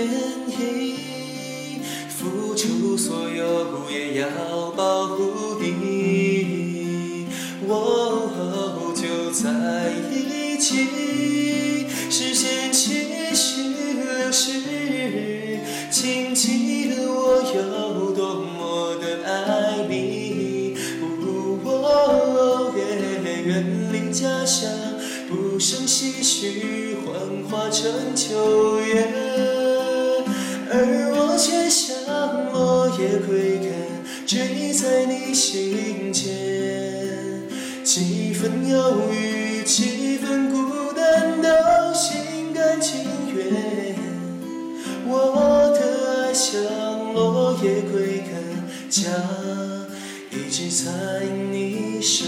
愿意付出所有，也要保护你。哦，就在一起，时间继续流逝，请记得我有多么的爱你。哦，别远离家乡，不胜唏嘘，幻化成秋叶。而我却像落叶归根，坠在你心间。几分忧郁，几分孤单，都心甘情愿。我的爱像落叶归根，家一直在你身